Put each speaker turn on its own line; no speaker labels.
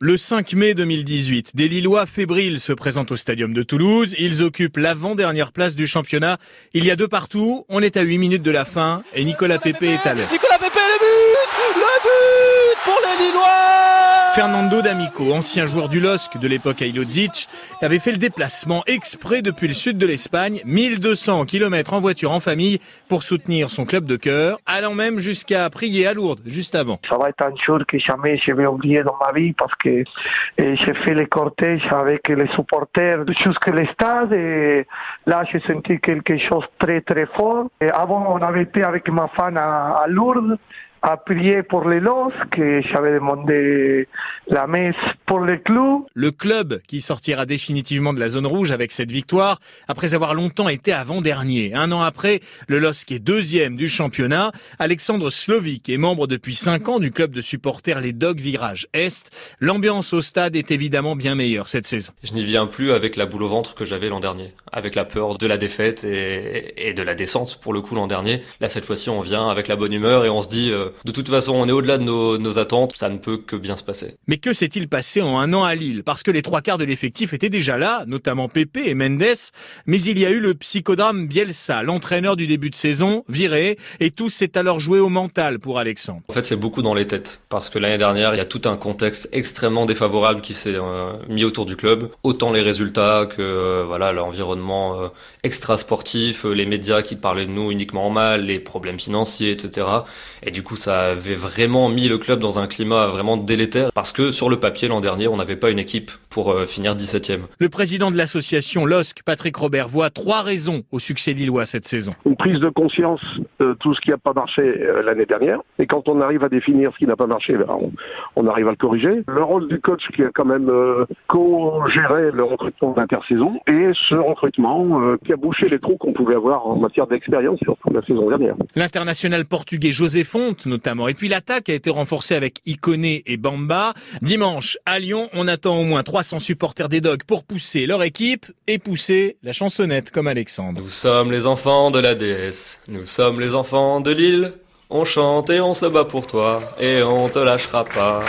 Le 5 mai 2018, des Lillois fébriles se présentent au Stadium de Toulouse. Ils occupent l'avant-dernière place du championnat. Il y a deux partout. On est à 8 minutes de la fin et Nicolas Pepe est à l'heure.
Nicolas Pepe, le but
Fernando D'Amico, ancien joueur du LOSC de l'époque à Ilodzic, avait fait le déplacement exprès depuis le sud de l'Espagne, 1200 km en voiture en famille, pour soutenir son club de cœur, allant même jusqu'à prier à Lourdes juste avant.
Ça va être un jour que jamais je vais oublier dans ma vie parce que j'ai fait les cortèges avec les supporters jusqu'à le stade et là j'ai senti quelque chose de très très fort. Avant on avait été avec ma femme à, à Lourdes à prier pour les LOS, que j'avais demandé la messe pour le club.
Le club qui sortira définitivement de la zone rouge avec cette victoire, après avoir longtemps été avant-dernier. Un an après, le LOSC est deuxième du championnat. Alexandre Slovic est membre depuis cinq ans du club de supporters les Dogs Virage Est. L'ambiance au stade est évidemment bien meilleure cette saison.
Je n'y viens plus avec la boule au ventre que j'avais l'an dernier, avec la peur de la défaite et, et de la descente pour le coup l'an dernier. Là cette fois-ci on vient avec la bonne humeur et on se dit... Euh, de toute façon, on est au-delà de nos, attentes, ça ne peut que bien se passer.
Mais que s'est-il passé en un an à Lille? Parce que les trois quarts de l'effectif étaient déjà là, notamment Pepe et Mendes, mais il y a eu le psychodrame Bielsa, l'entraîneur du début de saison, viré, et tout s'est alors joué au mental pour Alexandre.
En fait, c'est beaucoup dans les têtes, parce que l'année dernière, il y a tout un contexte extrêmement défavorable qui s'est euh, mis autour du club, autant les résultats que euh, voilà l'environnement euh, extra sportif, les médias qui parlaient de nous uniquement mal, les problèmes financiers, etc. Et du coup, ça avait vraiment mis le club dans un climat vraiment délétère parce que sur le papier l'an dernier, on n'avait pas une équipe pour euh, finir 17e.
Le président de l'association LOSC, Patrick Robert, voit trois raisons au succès lillois cette saison.
Une prise de conscience de tout ce qui n'a pas marché euh, l'année dernière. Et quand on arrive à définir ce qui n'a pas marché, ben, on, arrive à le corriger. Le rôle du coach qui a quand même euh, co-géré le recrutement d'intersaison et ce recrutement qui a bouché les trous qu'on pouvait avoir en matière d'expérience sur la saison dernière.
L'international portugais José Fonte, notamment. Et puis l'attaque a été renforcée avec Iconé et Bamba. Dimanche, à Lyon, on attend au moins 300 supporters des Dogs pour pousser leur équipe et pousser la chansonnette comme Alexandre.
Nous sommes les enfants de la déesse, nous sommes les enfants de l'île. On chante et on se bat pour toi et on te lâchera pas.